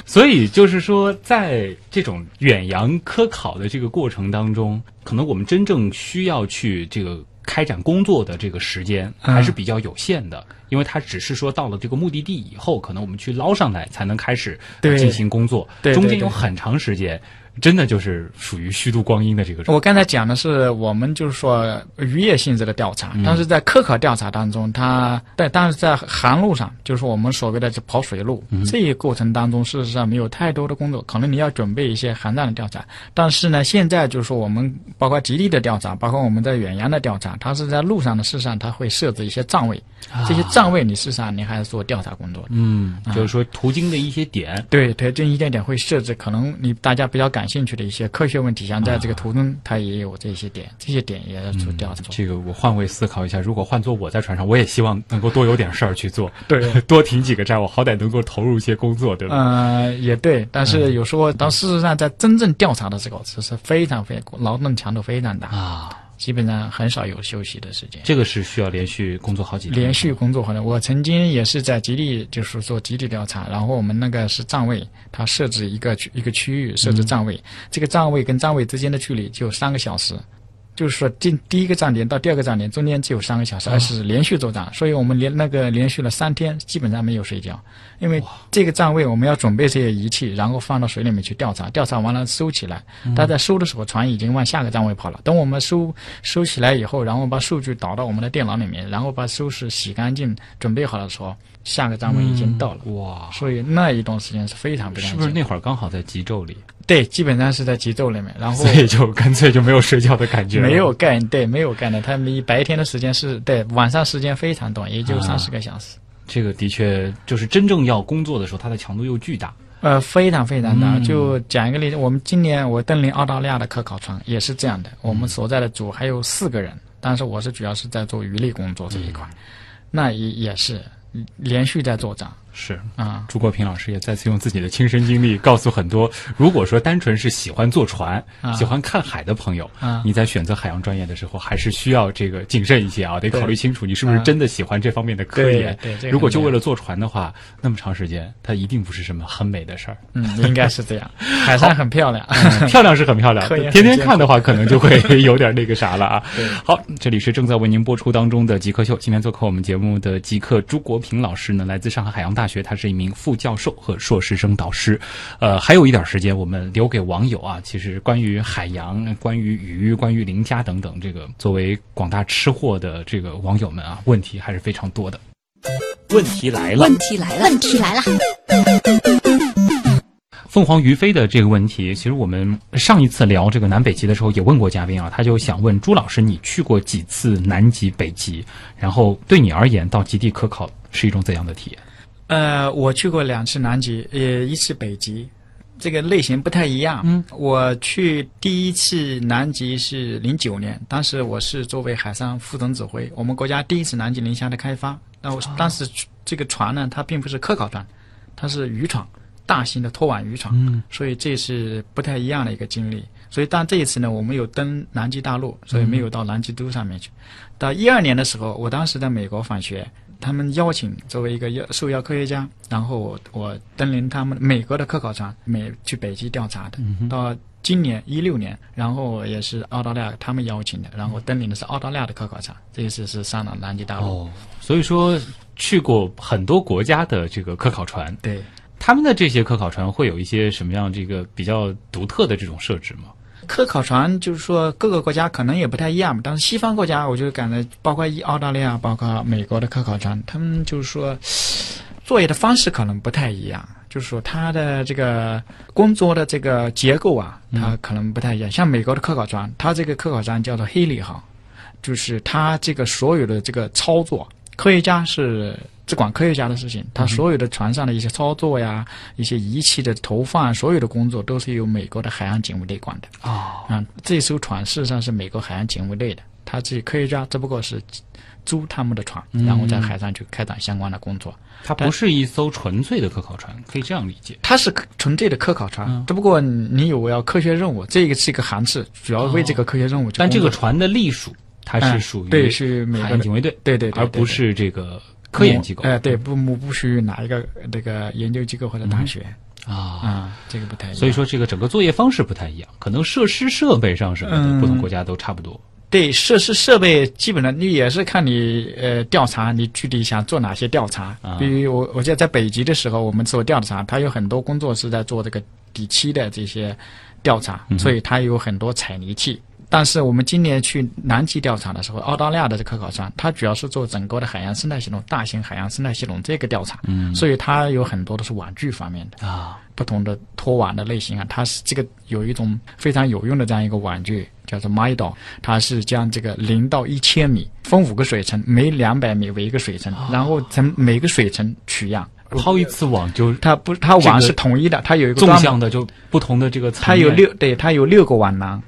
所以就是说，在这种远洋科考的这个过程当中，可能我们真正需要去这个开展工作的这个时间嗯还是比较有限的，因为它只是说到了这个目的地以后，可能我们去捞上来才能开始进行工作，对对中间有很长时间，真的就是属于虚度光阴的这个。我刚才讲的是我们就是说渔业性质的调查，但是在科考调查当中，它但但是在航路上，就是我们所谓的这跑水路、这一过程当中，事实上没有太多的工作，可能你要准备一些航站的调查。但是呢，现在就是说我们包括极地的调查，包括我们在远洋的调查，它是在路上的，事实上它会设置一些站位，这些站站位你事实上你还是做调查工作？的。嗯，啊。就是说途经的一些点，对对，这一点点会设置可能你大家比较感兴趣的一些科学问题，像在这个途中它也有这些点，这些点也要做调查。这个我换位思考一下，如果换做我在船上，我也希望能够多有点事儿去做，对，多停几个站，我好歹能够投入一些工作，对吧？呃，也对，但是有时候当事实上在真正调查的时候，其实非常非常劳动强度非常大，啊，基本上很少有休息的时间。这个是需要连续工作好几天，连续工作好的，我曾经也是在极地，就是做集体调查，然后我们那个是站位，它设置一个区一个区域设置站位，这个站位跟站位之间的距离就三个小时，就是说进第一个站点到第二个站点中间只有三个小时，而是连续作战，所以我们连那个连续了三天，基本上没有睡觉，因为这个站位我们要准备这些仪器，然后放到水里面去调查，调查完了收起来，但在收的时候船已经往下个站位跑了，等我们收收起来以后，然后把数据导到我们的电脑里面，然后把收拾洗干净，准备好的时候，下个站位已经到了。哇，所以那一段时间是非常非常是不是那会儿刚好在极昼里，对，基本上是在极昼里面，然后所以就干脆就没有睡觉的感觉了，没有概念，对，没有干的。他们一白天的时间是对，晚上时间非常短，也就啊三十个小时。这个的确就是真正要工作的时候，它的强度又巨大。呃，非常非常大。嗯就讲一个例子，我们今年我登临澳大利亚的科考船也是这样的，我们所在的组还有四个人，但是我是主要是在做鱼类工作这一块，那也也是连续在作战是，啊。朱国平老师也再次用自己的亲身经历告诉很多，如果说单纯是喜欢坐船、啊喜欢看海的朋友，啊你在选择海洋专业的时候，还是需要这个谨慎一些啊，得考虑清楚你是不是真的喜欢这方面的科研。如果就为了坐船的话，那么长时间，它一定不是什么很美的事儿。嗯，应该是这样。海山很漂亮。漂亮是很漂亮天天看的话，可能就会有点那个啥了啊对。好，这里是正在为您播出当中的极客秀，今天做客我们节目的极客朱国平老师呢，来自上海海洋大学，他是一名副教授和硕士生导师。呃，还有一点时间，我们留给网友啊。其实关于海洋、关于鱼、关于林家等等，这个作为广大吃货的这个网友们啊，问题还是非常多的。问题来了问，题来了，问题来了，凤凰于飞的这个问题，其实我们上一次聊这个南北极的时候也问过嘉宾啊，他就想问朱老师，你去过几次南极、北极？然后对你而言，到极地科考是一种怎样的体验？呃，我去过两次南极，呃，一次北极，这个类型不太一样。嗯，我去第一次南极是零九年，当时我是作为海上副总指挥，我们国家第一次南极磷虾的开发。那我当时这个船呢，它并不是科考船，它是渔船，大型的拖网渔船。嗯，所以这是不太一样的一个经历。所以，但这一次呢，我们有登南极大陆，所以没有到南极洲上面去。到一二年的时候，我当时在美国访学，他们邀请作为一个邀受邀科学家，然后我我登临他们美国的科考船，美去北极调查的。到今年一六年，然后也是澳大利亚他们邀请的，然后登临的是澳大利亚的科考船，这一次是上了南极大陆。哦，所以说去过很多国家的这个科考船，对，他们的这些科考船会有一些什么样这个比较独特的这种设置吗？科考船就是说各个国家可能也不太一样，但是西方国家我就感觉，包括澳大利亚、包括美国的科考船，他们就是说作业的方式可能不太一样，就是说它的这个工作的这个结构啊，它可能不太一样。像美国的科考船，它这个科考船叫做黑利号，就是它这个所有的这个操作，科学家是只管科学家的事情，他所有的船上的一些操作呀、一些仪器的投放，所有的工作都是由美国的海洋警卫队管的。啊、啊，这艘船事实上是美国海洋警卫队的，他这科学家只不过是租他们的船，然后在海上去开展相关的工作。它不是一艘纯粹的科考船，可以这样理解。它是纯粹的科考船，只不过你有要科学任务，这个是一个航次，主要为这个科学任务。但这个船的隶属，它是嗯属于对是美国的海洋警卫队，对对而不是这个科研机构。哎、对，不不不属于哪一个那个研究机构或者大学啊。啊、这个不太一样。所以说，这个整个作业方式不太一样，可能设施设备上什么的，嗯不同国家都差不多。对设施设备，基本上你也是看你呃调查，你具体想做哪些调查。啊比如我我记得在北极的时候，我们做调查，它有很多工作是在做这个底漆的这些调查，所以它有很多采泥器。但是我们今年去南极调查的时候，澳大利亚的这科考船，它主要是做整个的海洋生态系统、大型海洋生态系统这个调查，嗯所以它有很多都是网具方面的。啊，不同的拖网的类型啊，它是这个有一种非常有用的这样一个网具，叫做 MIDO，它是将这个零到一千米分五个水层，每两百米为一个水层，然后从每个水层取样。抛一次网就它不，它网是统一的，它有一个纵向的就不同的这个层它有六对，它有六个网廊，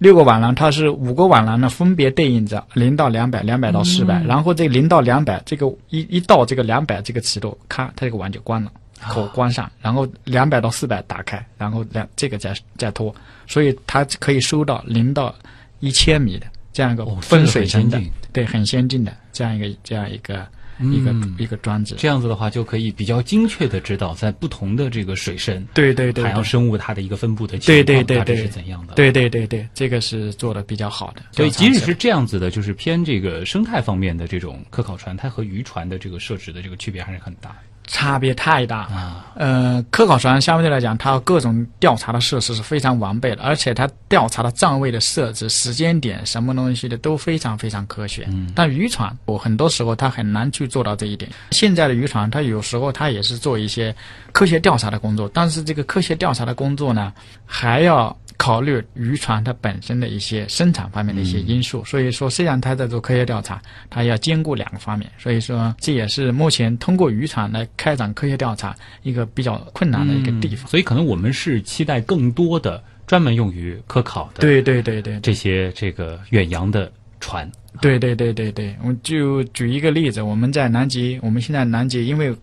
六个网廊，它是五个网廊呢，分别对应着零到两百、两百到四百、然后这零到两百这个一一到这个两百这个尺度，咔，它这个网就关了，口关上，然后两百到四百打开，然后两这个再再拖，所以它可以收到零到一千米的这样一个哦分水型的，对，很先进的这样一个这样一个、一个嗯一个装置。这样子的话，就可以比较精确的知道在不同的这个水深，对对对对海洋生物它的一个分布的情对况大致对对对是怎样的。对对对对，这个是做的比较好的。所以，即使是这样子的，就是偏这个生态方面的这种科考船，它和渔船的这个设置的这个区别还是很大差别太大啊。呃，科考船相对来讲，它各种调查的设施是非常完备的，而且它调查的站位的设置、时间点、什么东西的都非常非常科学。嗯但渔船，我很多时候它很难去做到这一点。现在的渔船，它有时候它也是做一些科学调查的工作，但是这个科学调查的工作呢，还要考虑渔船它本身的一些生产方面的一些因素。所以说，虽然它在做科学调查，它要兼顾两个方面。所以说，这也是目前通过渔船来开展科学调查一个比较困难的一个地方。所以，可能我们是期待更多的专门用于科考的对对对对这些这个远洋的船。对对对对对，我就举一个例子，我们在南极，我们现在南极，因为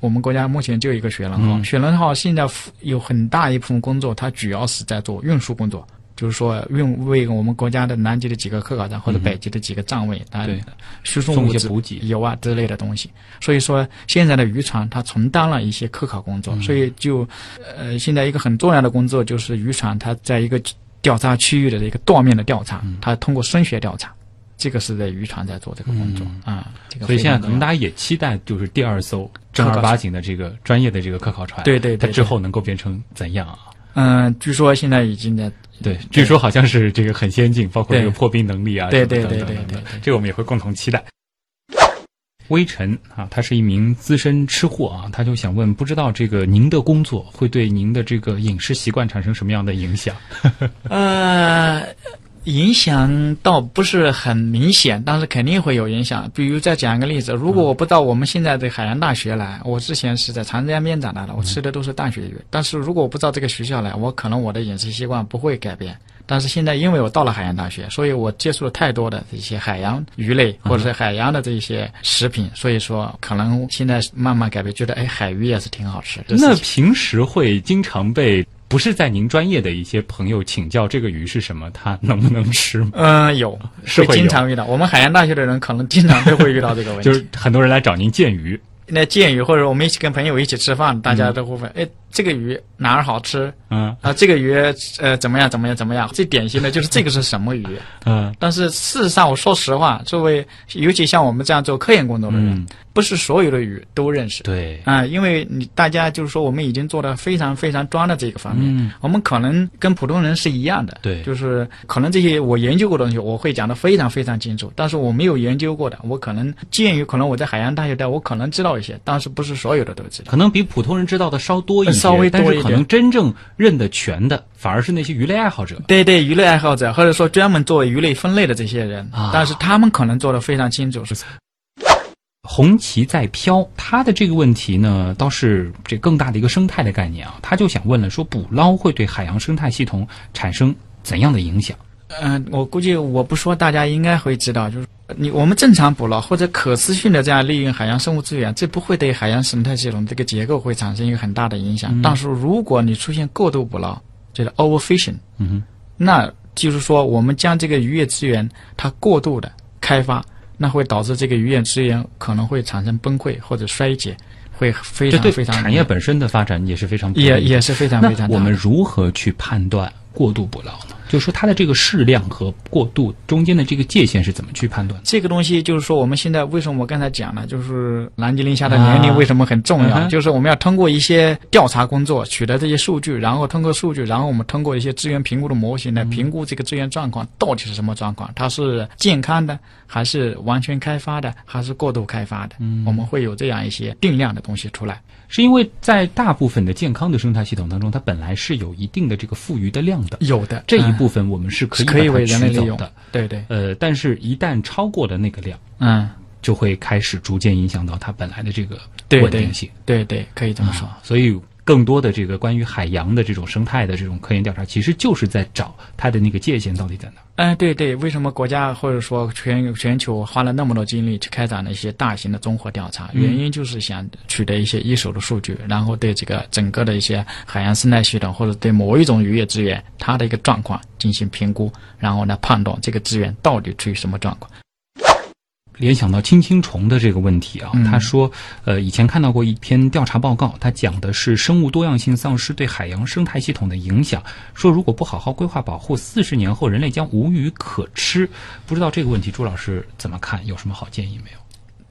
我们国家目前就一个雪人号，嗯。雪人号现在有很大一部分工作，它主要是在做运输工作。就是说，运为我们国家的南极的几个科考站或者北极的几个站位，它输送送一些补给。油啊之类的东西。所以说，现在的渔船它承担了一些科考工作，嗯。所以就呃，现在一个很重要的工作就是渔船它在一个调查区域的一个断面的调查，嗯。它通过声学调查。这个是在渔船在做这个工作啊、这个嗯所以现在可能大家也期待，就是第二艘正儿八经的这个专业的这个科考船，对对对它之后能够变成怎样啊？嗯，据说现在已经在对，据说好像是这个很先进，包括这个破冰能力啊，对对对对对对这个我们也会共同期待。微尘啊，他是一名资深吃货啊，他就想问，不知道这个您的工作会对您的这个饮食习惯产生什么样的影响？呃，影响倒不是很明显，但是肯定会有影响。比如再讲一个例子，如果我不到我们现在的海洋大学来，我之前是在长江边长大的，我吃的都是淡水鱼。但是如果我不到这个学校来，我可能我的饮食习惯不会改变。但是现在因为我到了海洋大学，所以我接触了太多的这些海洋鱼类或者是海洋的这些食品，所以说可能现在慢慢改变，觉得哎海鱼也是挺好吃。这那平时会经常被不是在您专业的一些朋友请教这个鱼是什么，它能不能吃吗？嗯，有是经常遇到。我们海洋大学的人可能经常都会遇到这个问题。就是很多人来找您见鱼，那见鱼或者我们一起跟朋友一起吃饭，大家都会问：哎，这个鱼哪儿好吃嗯啊？这个鱼呃怎么样怎么样怎么样？最典型的就是这个是什么鱼？嗯但是事实上，我说实话，作为尤其像我们这样做科研工作的人，嗯，不是所有的鱼都认识。对，啊、因为你大家就是说，我们已经做的非常非常专的这个方面，嗯我们可能跟普通人是一样的，对就是可能这些我研究过的东西，我会讲的非常非常清楚，但是我没有研究过的，我可能鉴于可能我在海洋大学待，我可能知道一些，但是不是所有的都知道。可能比普通人知道的稍多一些，稍微多一点但是可能真正认得全的，反而是那些鱼类爱好者。对对，鱼类爱好者或者说专门做鱼类分类的这些人，啊但是他们可能做的非常清楚。红旗在飘，他的这个问题呢，倒是这更大的一个生态的概念啊，他就想问了，说捕捞会对海洋生态系统产生怎样的影响？嗯、我估计我不说，大家应该会知道，就是你我们正常捕捞或者可持续的这样利用海洋生物资源，这不会对海洋生态系统这个结构会产生一个很大的影响。但是如果你出现过度捕捞，就是 overfishing，嗯哼，那就是说我们将这个渔业资源它过度的开发，那会导致这个渔业资源可能会产生崩溃或者衰竭，会非常非常产业本身的发展也是非常也也是非常非常。那我们如何去判断过度捕捞呢？就是说它的这个适量和过度中间的这个界限是怎么去判断？这个东西就是说，我们现在为什么我刚才讲了，就是南极磷虾的年龄啊为什么很重要？就是我们要通过一些调查工作取得这些数据，然后通过数据，然后我们通过一些资源评估的模型来评估这个资源状况到底是什么状况，它是健康的，还是完全开发的，还是过度开发的？嗯我们会有这样一些定量的东西出来。是因为在大部分的健康的生态系统当中，它本来是有一定的这个富余的量的，有的这一嗯部分我们是可以可以为人类利用的。。对对，呃，但是一旦超过了那个量，嗯，就会开始逐渐影响到它本来的这个稳定性。对对，可以这么说。啊，所以更多的这个关于海洋的这种生态的这种科研调查，其实就是在找它的那个界限到底在哪儿。嗯，对对，为什么国家或者说全全球花了那么多精力去开展了一些大型的综合调查？嗯原因就是想取得一些一手的数据，然后对这个整个的一些海洋生态系统或者对某一种渔业资源它的一个状况进行评估，然后呢判断这个资源到底处于什么状况。联想到青青虫的这个问题啊，嗯他说，呃，以前看到过一篇调查报告，它讲的是生物多样性丧失对海洋生态系统的影响，说如果不好好规划保护，四十年后人类将无鱼可吃。不知道这个问题，朱老师怎么看？有什么好建议没有？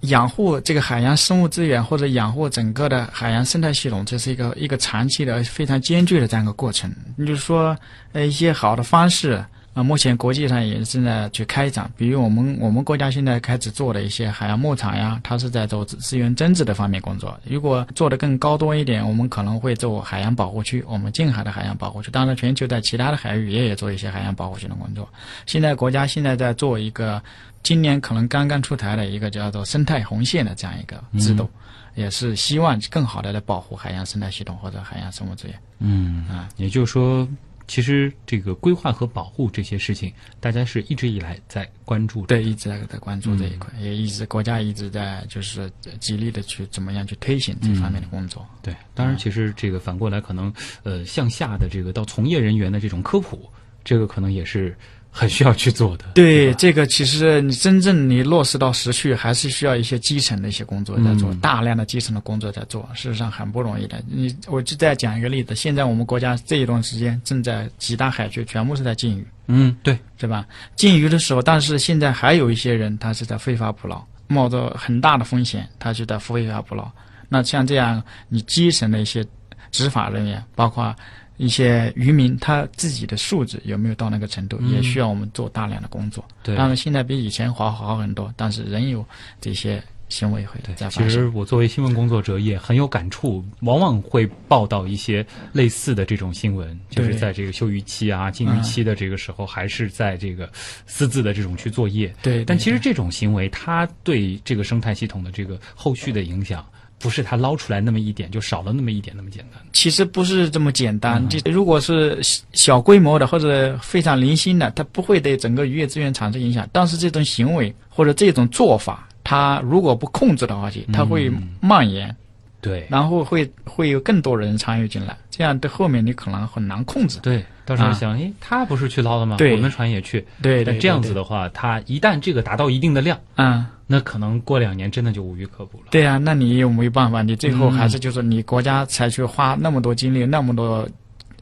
养护这个海洋生物资源或者养护整个的海洋生态系统，这是一个一个长期的非常艰巨的这样一个过程。你就是说，呃，一些好的方式啊、目前国际上也正在去开展，比如我们我们国家现在开始做的一些海洋牧场呀，它是在做资资源增值的方面工作。如果做得更高端一点，我们可能会做海洋保护区，我们近海的海洋保护区。当然，全球在其他的海域也也做一些海洋保护区的工作。现在国家现在在做一个。今年可能刚刚出台的一个叫做生态红线的这样一个制度，也是希望更好的来保护海洋生态系统或者海洋生物资源。嗯啊，也就是说，其实这个规划和保护这些事情，大家是一直以来在关注的。对，一直在在关注这一块，也一直国家一直在就是极力的去怎么样去推行这方面的工作。对，当然，其实这个反过来，可能呃向下的这个到从业人员的这种科普，这个可能也是很需要去做的。对，吧这个其实你真正你落实到实处，还是需要一些基层的一些工作在做，嗯大量的基层的工作在做，事实上很不容易的。你我就再讲一个例子，现在我们国家这一段时间正在几大海区全部是在禁渔。嗯，对，对吧？禁渔的时候，但是现在还有一些人他是在非法捕捞，冒着很大的风险，他就在非法捕捞。那像这样，你基层的一些执法人员，包括一些渔民，他自己的素质有没有到那个程度，嗯也需要我们做大量的工作。对当然，现在比以前好好很多，但是仍有这些行为会在其发生。实我作为新闻工作者也很有感触，往往会报道一些类似的这种新闻，就是在这个休渔期啊、禁渔期的这个时候，还是在这个私自的这种去作业。对但其实这种行为，它对这个生态系统的这个后续的影响，不是他捞出来那么一点就少了那么一点那么简单。其实不是这么简单。嗯就如果是小小规模的或者非常零星的，它不会对整个渔业资源产生影响。但是这种行为或者这种做法，它如果不控制的话，它会嗯蔓延，对然后会会有更多人参与进来，这样对后面你可能很难控制。对，到时候啊想，诶，他不是去捞的吗？对我们船也去。对对，那这样子的话，它一旦这个达到一定的量，嗯，那可能过两年真的就无鱼可捕了。对啊，那你有没有办法？你最后嗯还是就是你国家才去花那么多精力、那么多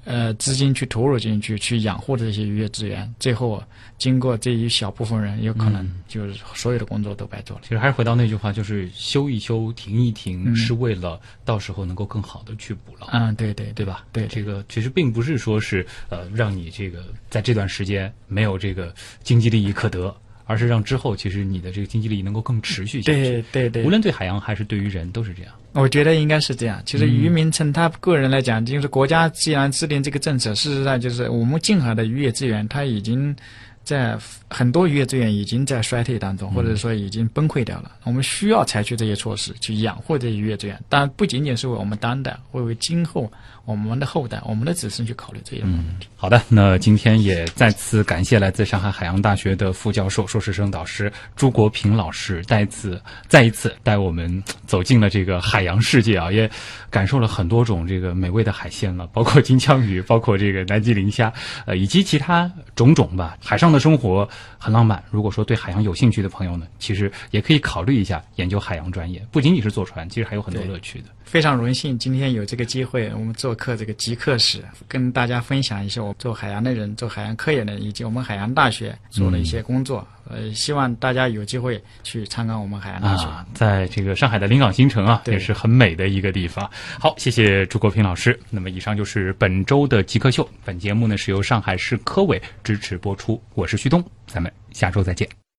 呃资金去投入进去，去养护这些渔业资源，最后经过这一小部分人，有可能嗯就是所有的工作都白做了。其实还是回到那句话，就是修一修、停一停，嗯是为了到时候能够更好的去捕捞。嗯，对对对吧？对这个其实并不是说是呃让你这个在这段时间没有这个经济利益可得，而是让之后其实你的这个经济利益能够更持续下去。对对对无，论对海洋还是对于人都是这样。我觉得应该是这样。其实嗯渔民从他个人来讲，就是国家既然制定这个政策，事实上就是我们近海的渔业资源，它已经在很多渔业资源已经在衰退当中，或者说已经崩溃掉了。我们需要采取这些措施去养护这些渔业资源，当然不仅仅是为我们当代，会为今后我们的后代、我们的子孙去考虑这些问题。好的，那今天也再次感谢来自上海海洋大学的副教授、硕士生导师朱国平老师，再次再一次带我们走进了这个海洋世界啊，也感受了很多种这个美味的海鲜了，包括金枪鱼，包括这个南极磷虾，呃，以及其他种种吧。海上的生活很浪漫，如果说对海洋有兴趣的朋友呢，其实也可以考虑一下研究海洋专业，不仅仅是坐船，其实还有很多乐趣的。非常荣幸今天有这个机会，我们做客这个极客室，跟大家分享一下我做海洋的人、做海洋科研的，以及我们海洋大学做的一些工作。呃，希望大家有机会去参观我们海洋大学。啊，在这个上海的临港新城啊，也是很美的一个地方。好，谢谢朱国平老师。那么以上就是本周的极客秀，本节目呢是由上海市科委支持播出，我是旭东，咱们下周再见。